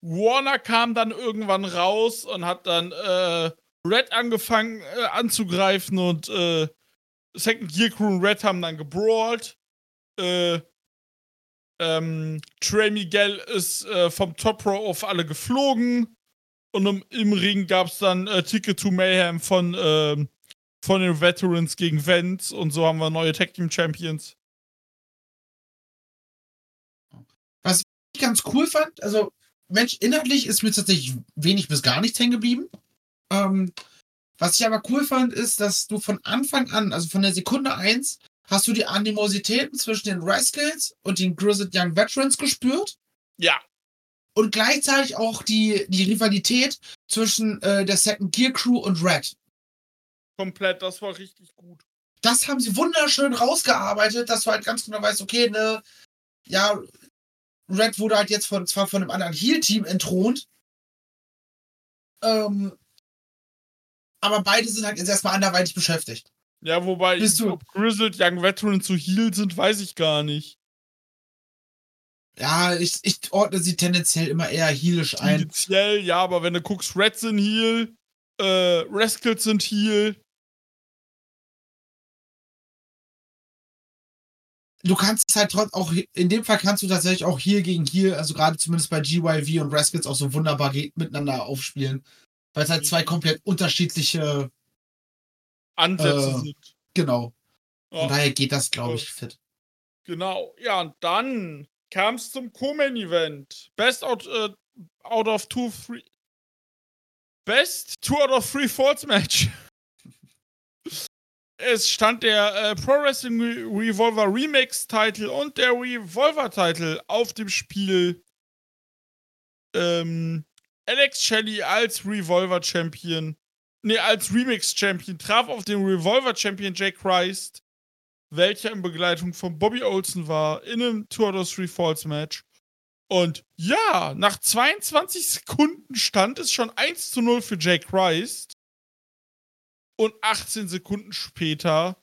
Speaker 3: Warner kam dann irgendwann raus und hat dann äh, Red angefangen äh, anzugreifen und äh, Second Gear Crew und Red haben dann gebrawlt. Äh, ähm, Trey Miguel ist äh, vom Top Row auf alle geflogen. Und im, im Ring gab es dann äh, Ticket to Mayhem von, ähm, von den Veterans gegen Vents. Und so haben wir neue Tag Team Champions.
Speaker 4: ich ganz cool fand, also Mensch, inhaltlich ist mir tatsächlich wenig bis gar nichts hängen geblieben. Ähm, was ich aber cool fand, ist, dass du von Anfang an, also von der Sekunde eins, hast du die Animositäten zwischen den Rascals und den Grizzled Young Veterans gespürt
Speaker 3: Ja,
Speaker 4: und gleichzeitig auch die, die Rivalität zwischen äh, der Second Gear Crew und Red.
Speaker 3: komplett. Das war richtig gut.
Speaker 4: Das haben sie wunderschön rausgearbeitet, dass du halt ganz genau weißt, okay, ne, ja, Red wurde halt jetzt von, zwar von einem anderen Heal-Team entthront, ähm, aber beide sind halt jetzt erstmal anderweitig beschäftigt.
Speaker 3: Ja, wobei,
Speaker 4: Bist du-
Speaker 3: ob Grizzled Young Veterans zu Heal sind, weiß ich gar nicht.
Speaker 4: Ja, ich, ich ordne sie tendenziell immer eher healisch ein.
Speaker 3: Tendenziell, ja, aber wenn du guckst, Reds sind Heal, äh, Rascals sind Heal.
Speaker 4: Du kannst es halt trotz auch, in dem Fall kannst du tatsächlich auch Heal gegen Heal, also gerade zumindest bei GYV und Rascals auch so wunderbar miteinander aufspielen. Weil es halt zwei komplett unterschiedliche,
Speaker 3: Ansätze
Speaker 4: Äh,
Speaker 3: sind.
Speaker 4: genau. Von
Speaker 3: Ja,
Speaker 4: daher geht das, glaube ich, fit.
Speaker 3: genau. Ja, und dann kam es zum Co-Main-Event. Best out, äh, out of two, three. Best two out of three Falls Match. (laughs) Es stand der äh, Pro Wrestling Re Revolver Remix Title und der Revolver Title auf dem Spiel. Ähm, Alex Shelley als Revolver Champion, nee, als Remix Champion traf auf den Revolver Champion Jay Christ, welcher in Begleitung von Bobby Olsen war, in einem Two out of Three Falls Match. Und ja, nach 22 Sekunden stand es schon 1 zu 0 für Jay Christ. Und 18 Sekunden später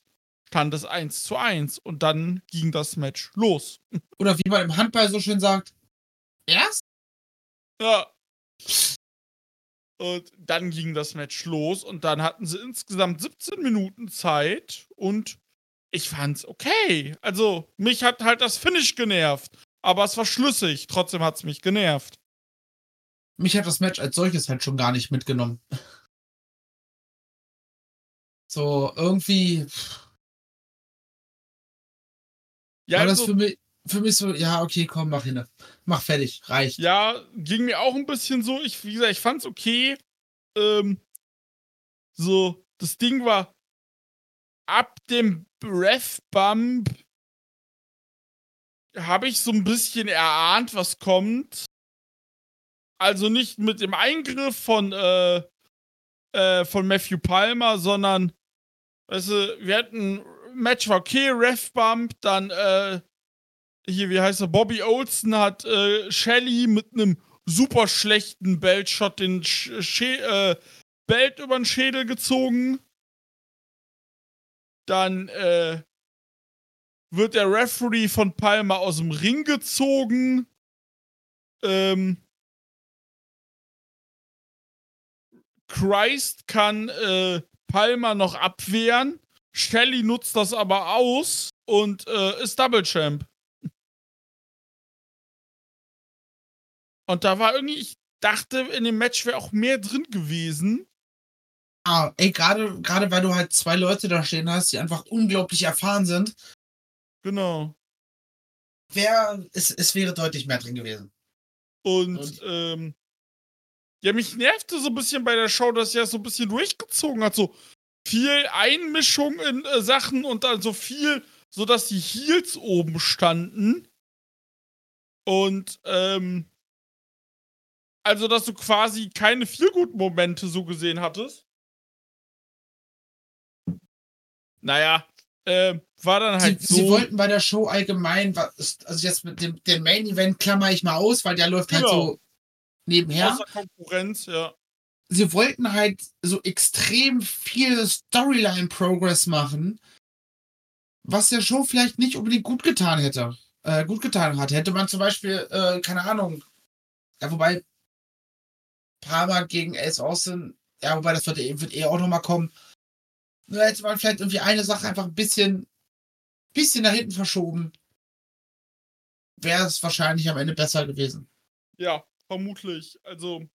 Speaker 3: stand es 1 zu 1. Und dann ging das Match los. (laughs)
Speaker 4: Oder wie man im Handball so schön sagt, erst?
Speaker 3: Ja. Und dann ging das Match los und dann hatten sie insgesamt 17 Minuten Zeit und ich fand's okay. Also, mich hat halt das Finish genervt. Aber es war schlüssig. Trotzdem hat's mich genervt.
Speaker 4: Mich hat das Match als solches halt schon gar nicht mitgenommen. So, irgendwie
Speaker 3: Ja,
Speaker 4: war das
Speaker 3: also,
Speaker 4: für mich, für mich so, ja, okay, komm, mach hin. Mach fertig, reicht.
Speaker 3: ja, ging mir auch ein bisschen so. Ich, wie gesagt, ich fand's okay. Ähm, so, das Ding war ab dem Breath Bump habe ich so ein bisschen erahnt, was kommt. Also nicht mit dem Eingriff von, äh, äh, von Matthew Palmer, sondern, weißt du, wir hatten Match okay, Ref Bump, dann, äh, hier, wie heißt er, Bobby Olsen hat äh, Shelly mit einem super schlechten Belt-Shot den Sch Schä äh, Belt über den Schädel gezogen. Dann äh, wird der Referee von Palmer aus dem Ring gezogen. Ähm, Christ kann äh, Palmer noch abwehren. Shelly nutzt das aber aus und äh, ist Double Champ. Und da war irgendwie, ich dachte, in dem Match wäre auch mehr drin gewesen.
Speaker 4: Ah, ey, gerade gerade weil du halt zwei Leute da stehen hast, die einfach unglaublich erfahren sind,
Speaker 3: Genau.
Speaker 4: wär, es, es wäre deutlich mehr drin gewesen.
Speaker 3: Und,
Speaker 4: Und?
Speaker 3: ähm, ja, mich nervte so ein bisschen bei der Show, dass er so ein bisschen durchgezogen hat. So viel Einmischung in äh, Sachen und dann so viel, so dass die Heels oben standen. Und, ähm, also, dass du quasi keine Feelgood-Momente so gesehen hattest. Naja, äh, war dann
Speaker 4: Sie,
Speaker 3: halt so.
Speaker 4: sie wollten bei der Show allgemein, also jetzt mit dem, dem Main Event klammer ich mal aus, weil der läuft halt
Speaker 3: Genau.
Speaker 4: so nebenher.
Speaker 3: Außer Konkurrenz, ja.
Speaker 4: sie wollten halt so extrem viel Storyline-Progress machen, was der Show vielleicht nicht unbedingt gut getan hätte. Äh, gut getan hat. Hätte man zum Beispiel, äh, keine Ahnung, ja, wobei Palmer gegen Ace Austin, ja, wobei das wird, eh- wird eh auch nochmal kommen. Nur hätte man vielleicht irgendwie eine Sache einfach ein bisschen, bisschen nach hinten verschoben. Wäre es wahrscheinlich am Ende besser gewesen.
Speaker 3: Ja, vermutlich. Also,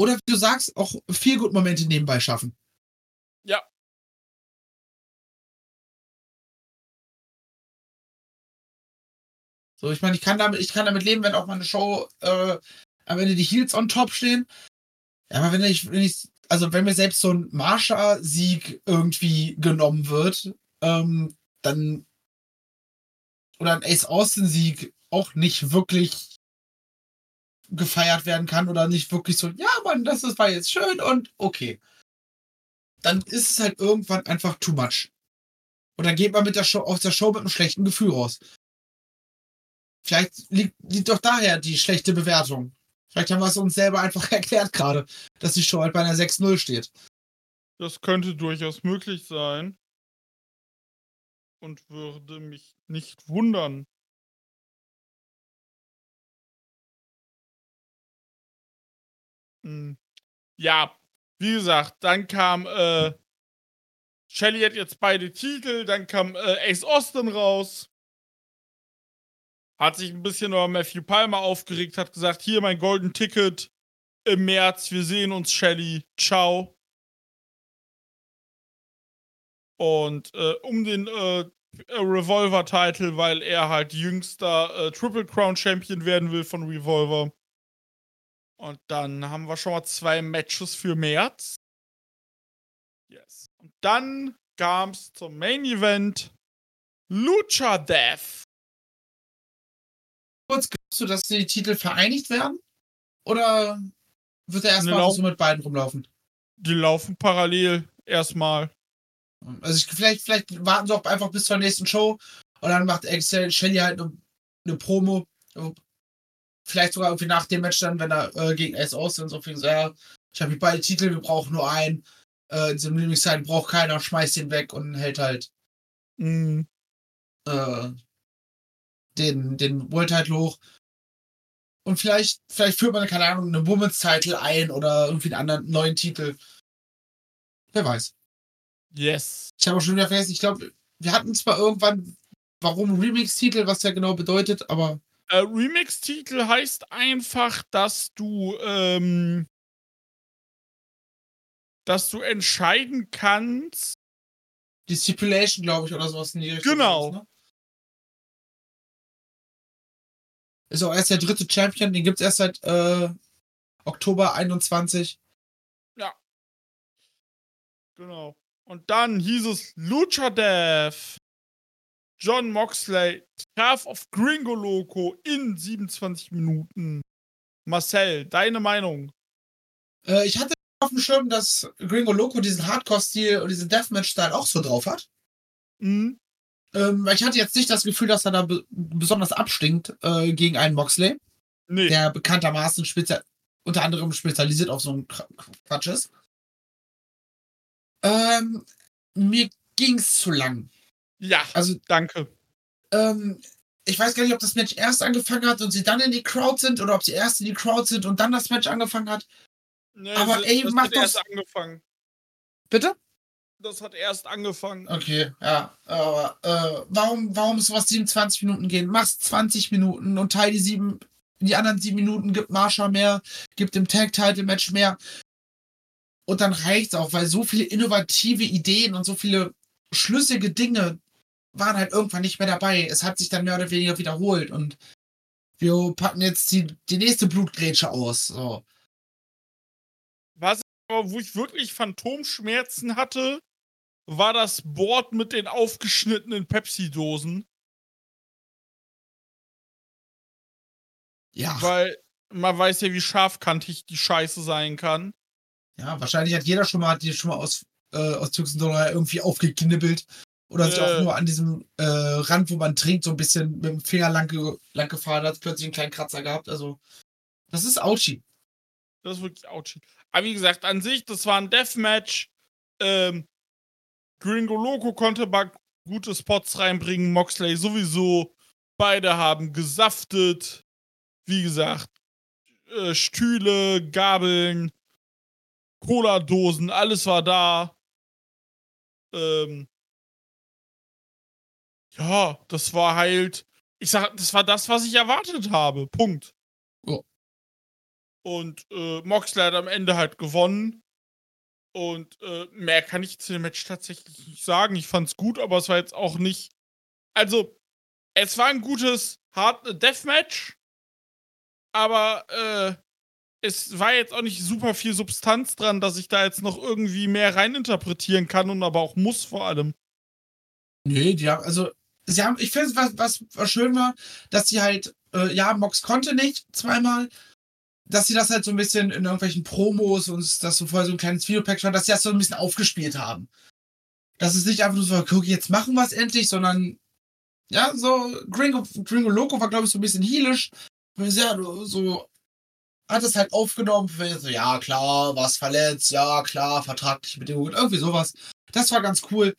Speaker 4: Oder wie du sagst, auch viel gut Momente nebenbei schaffen.
Speaker 3: Ja.
Speaker 4: So, ich meine, ich kann damit, ich kann damit leben, wenn auch mal eine Show äh, am Ende die Heels on top stehen. Ja, aber wenn ich, wenn ich, also wenn mir selbst so ein Marsha-Sieg irgendwie genommen wird, ähm, dann oder ein Ace Austin-Sieg auch nicht wirklich gefeiert werden kann oder nicht wirklich so, ja, Mann, das war jetzt schön und okay. Dann ist es halt irgendwann einfach too much. Und dann geht man mit der Show, aus der Show mit einem schlechten Gefühl raus. Vielleicht liegt, liegt doch daher die schlechte Bewertung. Vielleicht haben wir es uns selber einfach (laughs) erklärt gerade, dass die Show halt bei einer 6-0 steht.
Speaker 3: das könnte durchaus möglich sein. Und würde mich nicht wundern. Hm. Ja, wie gesagt, dann kam äh, Shelly hat jetzt beide Titel, dann kam äh, Ace Austin raus. Hat sich ein bisschen über Matthew Palmer aufgeregt, hat gesagt, hier mein Golden Ticket im März, wir sehen uns, Shelly, ciao. Und äh, um den äh, Revolver-Title, weil er halt jüngster äh, Triple Crown Champion werden will von Revolver. Und dann haben wir schon mal zwei Matches für März. Yes. Und dann kam es zum Main Event. Lucha Death.
Speaker 4: Kurz, glaubst du, dass die Titel vereinigt werden? Oder wird er erstmal so mit beiden rumlaufen?
Speaker 3: Die laufen parallel erstmal.
Speaker 4: Also ich, vielleicht, vielleicht warten sie auch einfach bis zur nächsten Show und dann macht Excel Shelly halt eine, eine Promo. Vielleicht sogar irgendwie nach dem Match dann, wenn er äh, gegen Ace Austin so viel so, ja, ich habe hier beide Titel, wir brauchen nur einen. Äh, in diesem Lieblingszeit braucht keiner, schmeißt ihn weg und hält halt
Speaker 3: Mm,
Speaker 4: äh, den, den World Title hoch. Und vielleicht, vielleicht führt man, keine Ahnung, einen Women's Title ein oder irgendwie einen anderen neuen Titel. Wer weiß.
Speaker 3: Yes.
Speaker 4: Ich habe schon wieder vergessen, ich glaube, wir hatten zwar irgendwann, warum Remix-Titel, was der genau bedeutet, aber
Speaker 3: Äh, Remix-Titel heißt einfach, dass du, ähm, dass du entscheiden kannst.
Speaker 4: die Stipulation, glaube ich, oder sowas in die Richtung.
Speaker 3: Genau.
Speaker 4: ist, ne? Ist auch erst der dritte Champion, den gibt es erst seit äh, Oktober 21.
Speaker 3: Genau. Und dann hieß es Lucha Death. John Moxley traf auf Gringo Loco in 27 Minuten. Marcel, deine Meinung?
Speaker 4: Äh, ich hatte auf dem Schirm, dass Gringo Loco diesen Hardcore-Stil und diesen Deathmatch-Style auch so drauf hat.
Speaker 3: Hm?
Speaker 4: Ähm, ich hatte jetzt nicht das Gefühl, dass er da be besonders abstinkt äh, gegen einen Moxley,
Speaker 3: Nee.
Speaker 4: der bekanntermaßen unter anderem spezialisiert auf so einen Qu- Quatsch ist. Ähm, mir ging's zu lang.
Speaker 3: ja,
Speaker 4: Also,
Speaker 3: danke.
Speaker 4: ähm, ich weiß gar nicht, ob das Match erst angefangen hat und sie dann in die Crowd sind oder ob sie erst in die Crowd sind und dann das Match angefangen hat.
Speaker 3: Nee,
Speaker 4: Aber
Speaker 3: das,
Speaker 4: ey,
Speaker 3: das
Speaker 4: mach
Speaker 3: hat
Speaker 4: doch-
Speaker 3: erst angefangen.
Speaker 4: Bitte?
Speaker 3: Das hat erst angefangen.
Speaker 4: Okay, ja, aber äh, warum, warum sowas 27 Minuten gehen? Mach's 20 Minuten und teile die sieben, die anderen sieben Minuten, gibt Marsha mehr, gibt dem Tag-Title-Match mehr. Und dann reicht's auch, weil so viele innovative Ideen und so viele schlüssige Dinge waren halt irgendwann nicht mehr dabei. Es hat sich dann mehr oder weniger wiederholt und wir packen jetzt die, die nächste Blutgrätsche aus. So.
Speaker 3: Was aber, wo ich wirklich Phantomschmerzen hatte, war das Board mit den aufgeschnittenen Pepsi-Dosen.
Speaker 4: Ja,
Speaker 3: Weil man weiß ja, wie scharfkantig die Scheiße sein kann.
Speaker 4: Ja, wahrscheinlich hat jeder schon mal, hat die schon mal aus, äh, aus Tüxendollar irgendwie aufgeknibbelt. Oder sich
Speaker 3: Äh.
Speaker 4: auch nur an diesem äh, Rand, wo man trinkt, so ein bisschen mit dem Finger lang, ge lang gefahren hat, plötzlich einen kleinen Kratzer gehabt. Also, das ist Ouchi.
Speaker 3: Das ist wirklich ouchie. Aber wie gesagt, an sich, das war ein Deathmatch. Ähm, Gringo Loco konnte mal gute Spots reinbringen. Moxley sowieso. Beide haben gesaftet. Wie gesagt, äh, Stühle, Gabeln, Cola-Dosen, alles war da. Ähm, ja, das war halt. Ich sag, das war das, was ich erwartet habe. Punkt.
Speaker 4: Ja.
Speaker 3: Und äh, Moxley hat am Ende halt gewonnen. Und äh, mehr kann ich zu dem Match tatsächlich nicht sagen. Ich fand's gut, aber es war jetzt auch nicht. Also, es war ein gutes Hard Deathmatch. Aber äh, es war jetzt auch nicht super viel Substanz dran, dass ich da jetzt noch irgendwie mehr reininterpretieren kann und aber auch muss vor allem.
Speaker 4: Nee, die haben, also, sie haben, ich finde, was, was, schön war, dass sie halt, äh, ja, Mox konnte nicht zweimal, dass sie das halt so ein bisschen in irgendwelchen Promos und das so vorher so ein kleines Videopack war, dass sie das so ein bisschen aufgespielt haben. Dass es nicht einfach nur so, guck, jetzt machen wir es endlich, sondern, ja, so, Gringo, Gringo Loco war, glaube ich, so ein bisschen heelisch. Ja, so, hat es halt aufgenommen, so, ja, klar, was verletzt, ja, klar, vertragliche Bedingungen, irgendwie sowas. Das war ganz cool.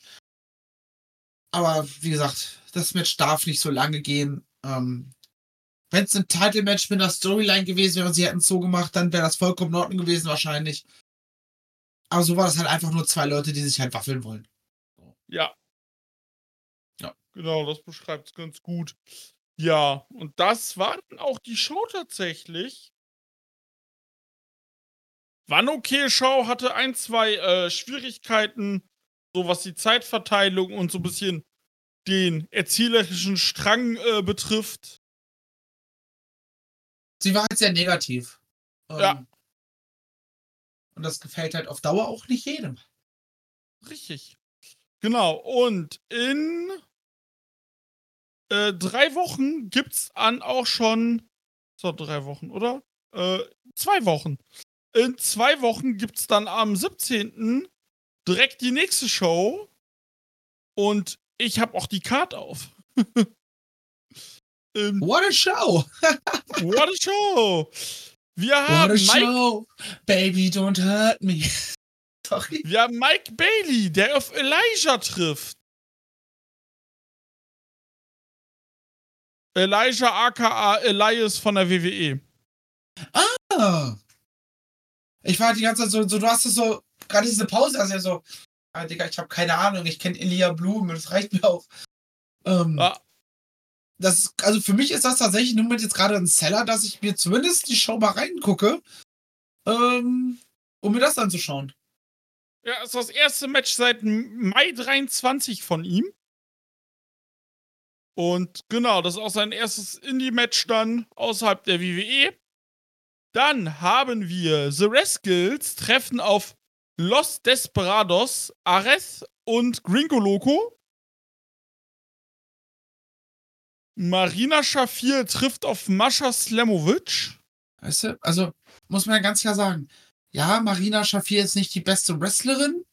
Speaker 4: Aber wie gesagt, das Match darf nicht so lange gehen. Ähm, Wenn es ein Title-Match mit einer Storyline gewesen wäre und sie hätten es so gemacht, dann wäre das vollkommen in Ordnung gewesen wahrscheinlich. Aber so war das halt einfach nur zwei Leute, die sich halt waffeln wollen.
Speaker 3: Ja.
Speaker 4: Ja.
Speaker 3: Genau, das beschreibt es ganz gut. Ja, und das war dann auch die Show tatsächlich. Eine okay Show, hatte ein, zwei äh, Schwierigkeiten, so was die Zeitverteilung und so ein bisschen den erzählerischen Strang äh, betrifft.
Speaker 4: Sie war halt sehr negativ. Ähm,
Speaker 3: Ja.
Speaker 4: Und das gefällt halt auf Dauer auch nicht jedem.
Speaker 3: Richtig. Genau, und in äh, drei Wochen gibt's an auch schon. So, drei Wochen, oder? Äh, zwei Wochen. In zwei Wochen gibt's dann am 17. direkt die nächste Show. Und ich habe auch die Card auf. (laughs) ähm,
Speaker 4: What a show! (laughs)
Speaker 3: what a show! Wir
Speaker 4: What
Speaker 3: haben
Speaker 4: a
Speaker 3: Mike
Speaker 4: show! Baby, don't hurt me. (laughs) Sorry.
Speaker 3: Wir haben Mike Bailey, der auf Elijah trifft. Elijah aka Elias von der. WWE.
Speaker 4: Ah. Ich war die ganze Zeit so, so du hast es so, gerade diese Pause, also ja so, ah, Digga, ich habe keine Ahnung, ich kenne Elia Blum, das reicht mir auch. Ähm,
Speaker 3: Ah,
Speaker 4: das ist, also für mich ist das tatsächlich nur mit jetzt gerade ein Seller, dass ich mir zumindest die Show mal reingucke, ähm, um mir das anzuschauen.
Speaker 3: ja, ist das erste Match seit Mai 23 von ihm. Und genau, das ist auch sein erstes Indie-Match dann außerhalb der WWE. Dann haben wir The Rascals treffen auf Los Desperados, Ares und Gringo Loco. Marina Shafir trifft auf Mascha Slamovic.
Speaker 4: Weißt du, also muss man ja ganz klar sagen, ja, Marina Shafir ist nicht die beste Wrestlerin.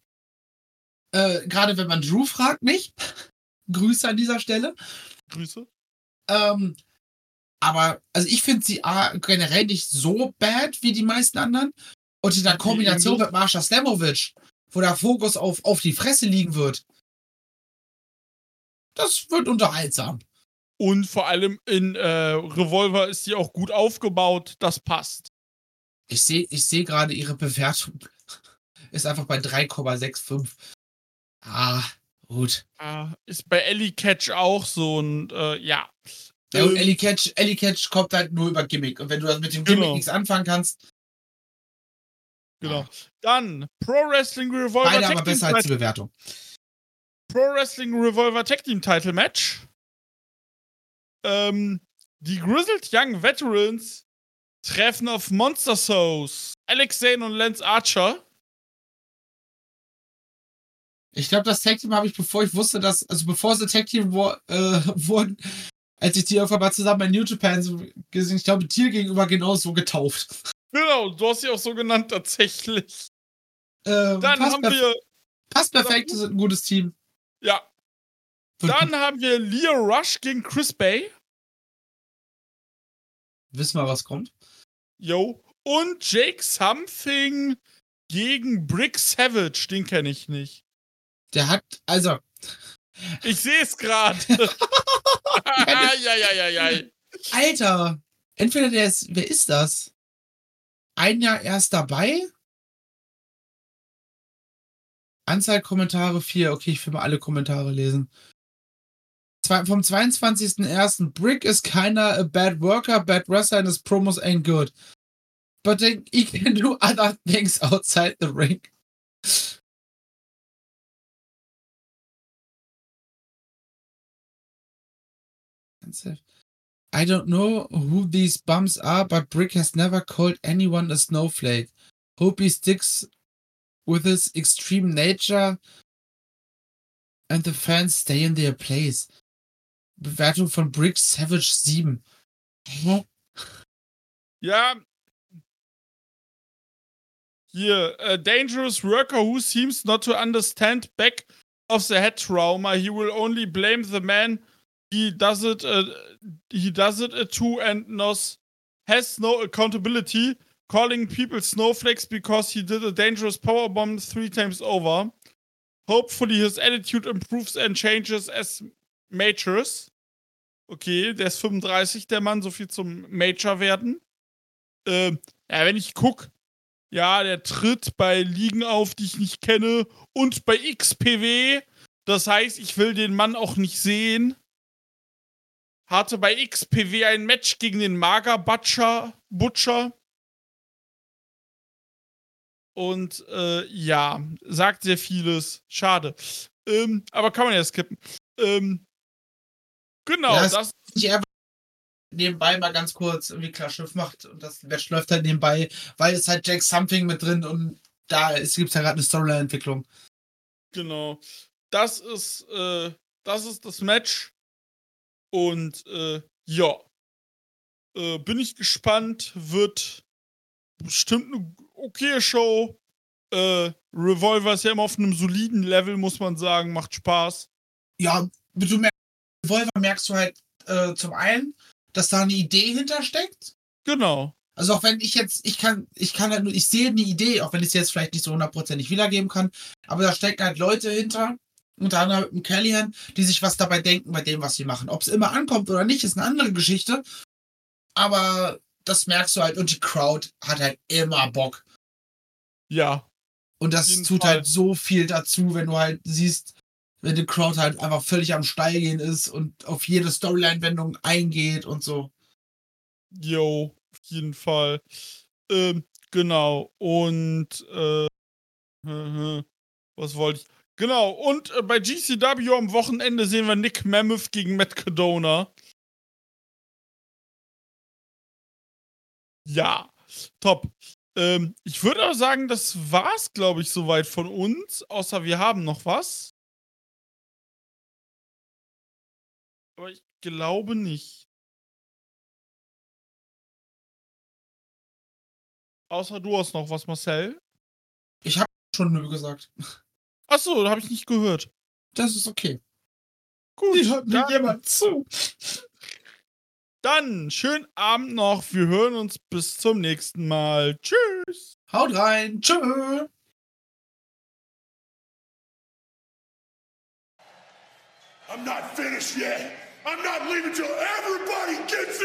Speaker 4: Äh, gerade wenn man Drew fragt, nicht. (laughs) Grüße an dieser Stelle.
Speaker 3: Grüße.
Speaker 4: Ähm, aber, also ich finde sie A, generell nicht so bad wie die meisten anderen. Und in der Kombination mit Marsha Slamovic, wo der Fokus auf, auf die Fresse liegen wird, das wird unterhaltsam.
Speaker 3: Und vor allem in äh, Revolver ist die auch gut aufgebaut. Das passt.
Speaker 4: Ich sehe ich seh gerade ihre Bewertung. (laughs) Ist einfach bei 3,65. Ah, gut.
Speaker 3: Äh, ist bei Ellie Catch auch so und äh, ja.
Speaker 4: Ja, und
Speaker 3: Ähm,
Speaker 4: Ellie Catch, Ellie Catch kommt halt nur über Gimmick. Und wenn du das mit dem Gimmick
Speaker 3: Genau.
Speaker 4: nichts anfangen kannst,
Speaker 3: Genau. Dann Pro Wrestling Revolver
Speaker 4: beide aber
Speaker 3: Tag Team
Speaker 4: besser als die
Speaker 3: Title,
Speaker 4: Bewertung.
Speaker 3: Pro Wrestling Revolver Tag Team Title Match. Ähm, die Grizzled Young Veterans treffen auf Monster Souls. Alex Zane und Lance Archer.
Speaker 4: Ich glaube, das Tag Team habe ich, bevor ich wusste, dass, also bevor sie Tag Team wo, äh, (laughs) wurden, als ich die irgendwann mal zusammen bei New Japan so gesehen, ich glaube, Tier gegenüber genauso getauft.
Speaker 3: Genau, du hast sie auch so genannt tatsächlich.
Speaker 4: Ähm,
Speaker 3: Dann haben wir,
Speaker 4: passt perfekt, sie sind ein gutes Team.
Speaker 3: ja, dann haben wir Leo Rush gegen Chris Bay.
Speaker 4: Wissen wir, was kommt.
Speaker 3: Yo. Und Jake Something gegen Brick Savage. Den kenne ich nicht.
Speaker 4: Der hat, also,
Speaker 3: Ich sehe es gerade. (laughs)
Speaker 4: Alter, entweder der ist, wer ist das? Ein Jahr erst dabei? Anzahl Kommentare 4. Okay, ich will mal alle Kommentare lesen. Zwei, vom 22.01. Brick is kinda a bad worker, bad wrestler and his promos ain't good. But then he can do other things outside the ring. I don't know who these bums are, but Brick has never called anyone a snowflake. Hope he sticks with his extreme nature and the fans stay in their place. Bewertung von Brick Savage 7. Hä?
Speaker 3: Ja. A dangerous worker who seems not to understand back of the head trauma. He will only blame the man he does it uh, he does it uh, to and knows has no accountability, calling people snowflakes because he did a dangerous power bomb three times over. Hopefully his attitude improves and changes as matures. Okay, der ist 35, der Mann, so viel zum Major werden. Ähm, ja, wenn ich guck, ja, der tritt bei Ligen auf, die ich nicht kenne und bei XPW. Das heißt, ich will den Mann auch nicht sehen. Hatte bei XPW ein Match gegen den Mager Butcher. Butcher. Und äh, ja, sagt sehr vieles. Schade. Ähm, aber kann man ja skippen. Ähm, genau,
Speaker 4: Ja,
Speaker 3: das
Speaker 4: Ich einfach nebenbei mal ganz kurz irgendwie klar Schiff macht und das Match läuft halt nebenbei, weil es halt Jack Something mit drin und da gibt es ja gerade eine Storyline-Entwicklung.
Speaker 3: Genau. Das ist, äh, das ist das Match. Und äh, ja. Äh, bin ich gespannt. Wird bestimmt eine okaye Show. Äh, Revolver ist ja immer auf einem soliden Level, muss man sagen. Macht Spaß.
Speaker 4: Ja, du merkst, Revolver merkst du halt äh, zum einen, dass da eine Idee hintersteckt.
Speaker 3: Genau.
Speaker 4: Also auch wenn ich jetzt, ich kann, ich kann halt nur, ich sehe eine Idee, auch wenn ich es jetzt vielleicht nicht so hundertprozentig wiedergeben kann, aber da stecken halt Leute hinter, unter anderem mit dem Callahan, die sich was dabei denken bei dem, was sie machen. Ob es immer ankommt oder nicht, ist eine andere Geschichte. Aber das merkst du halt und die Crowd hat halt immer Bock.
Speaker 3: Ja.
Speaker 4: Und das tut
Speaker 3: Fall.
Speaker 4: halt so viel dazu, wenn du halt siehst, wenn die Crowd halt einfach völlig am Steil gehen ist und auf jede Storyline-Wendung eingeht und so.
Speaker 3: Yo, auf jeden Fall. Ähm, genau. Und äh, (laughs) was wollte ich? Genau. Und äh, bei GCW am Wochenende sehen wir Nick Mammoth gegen Matt Cadona. Ja, top. Ähm, ich würde aber sagen, das war's, glaube ich, soweit von uns. Außer wir haben noch was. Aber ich glaube nicht. Außer du hast noch was, Marcel.
Speaker 4: Ich habe schon nö gesagt. (laughs)
Speaker 3: Achso, da habe ich nicht gehört.
Speaker 4: Das ist okay.
Speaker 3: Gut,
Speaker 4: Die hört mir
Speaker 3: dann,
Speaker 4: jemand zu.
Speaker 3: dann schönen Abend noch. Wir hören uns bis zum nächsten Mal. Tschüss.
Speaker 4: Haut rein. Tschö.
Speaker 2: I'm not finished yet. I'm not leaving till everybody gets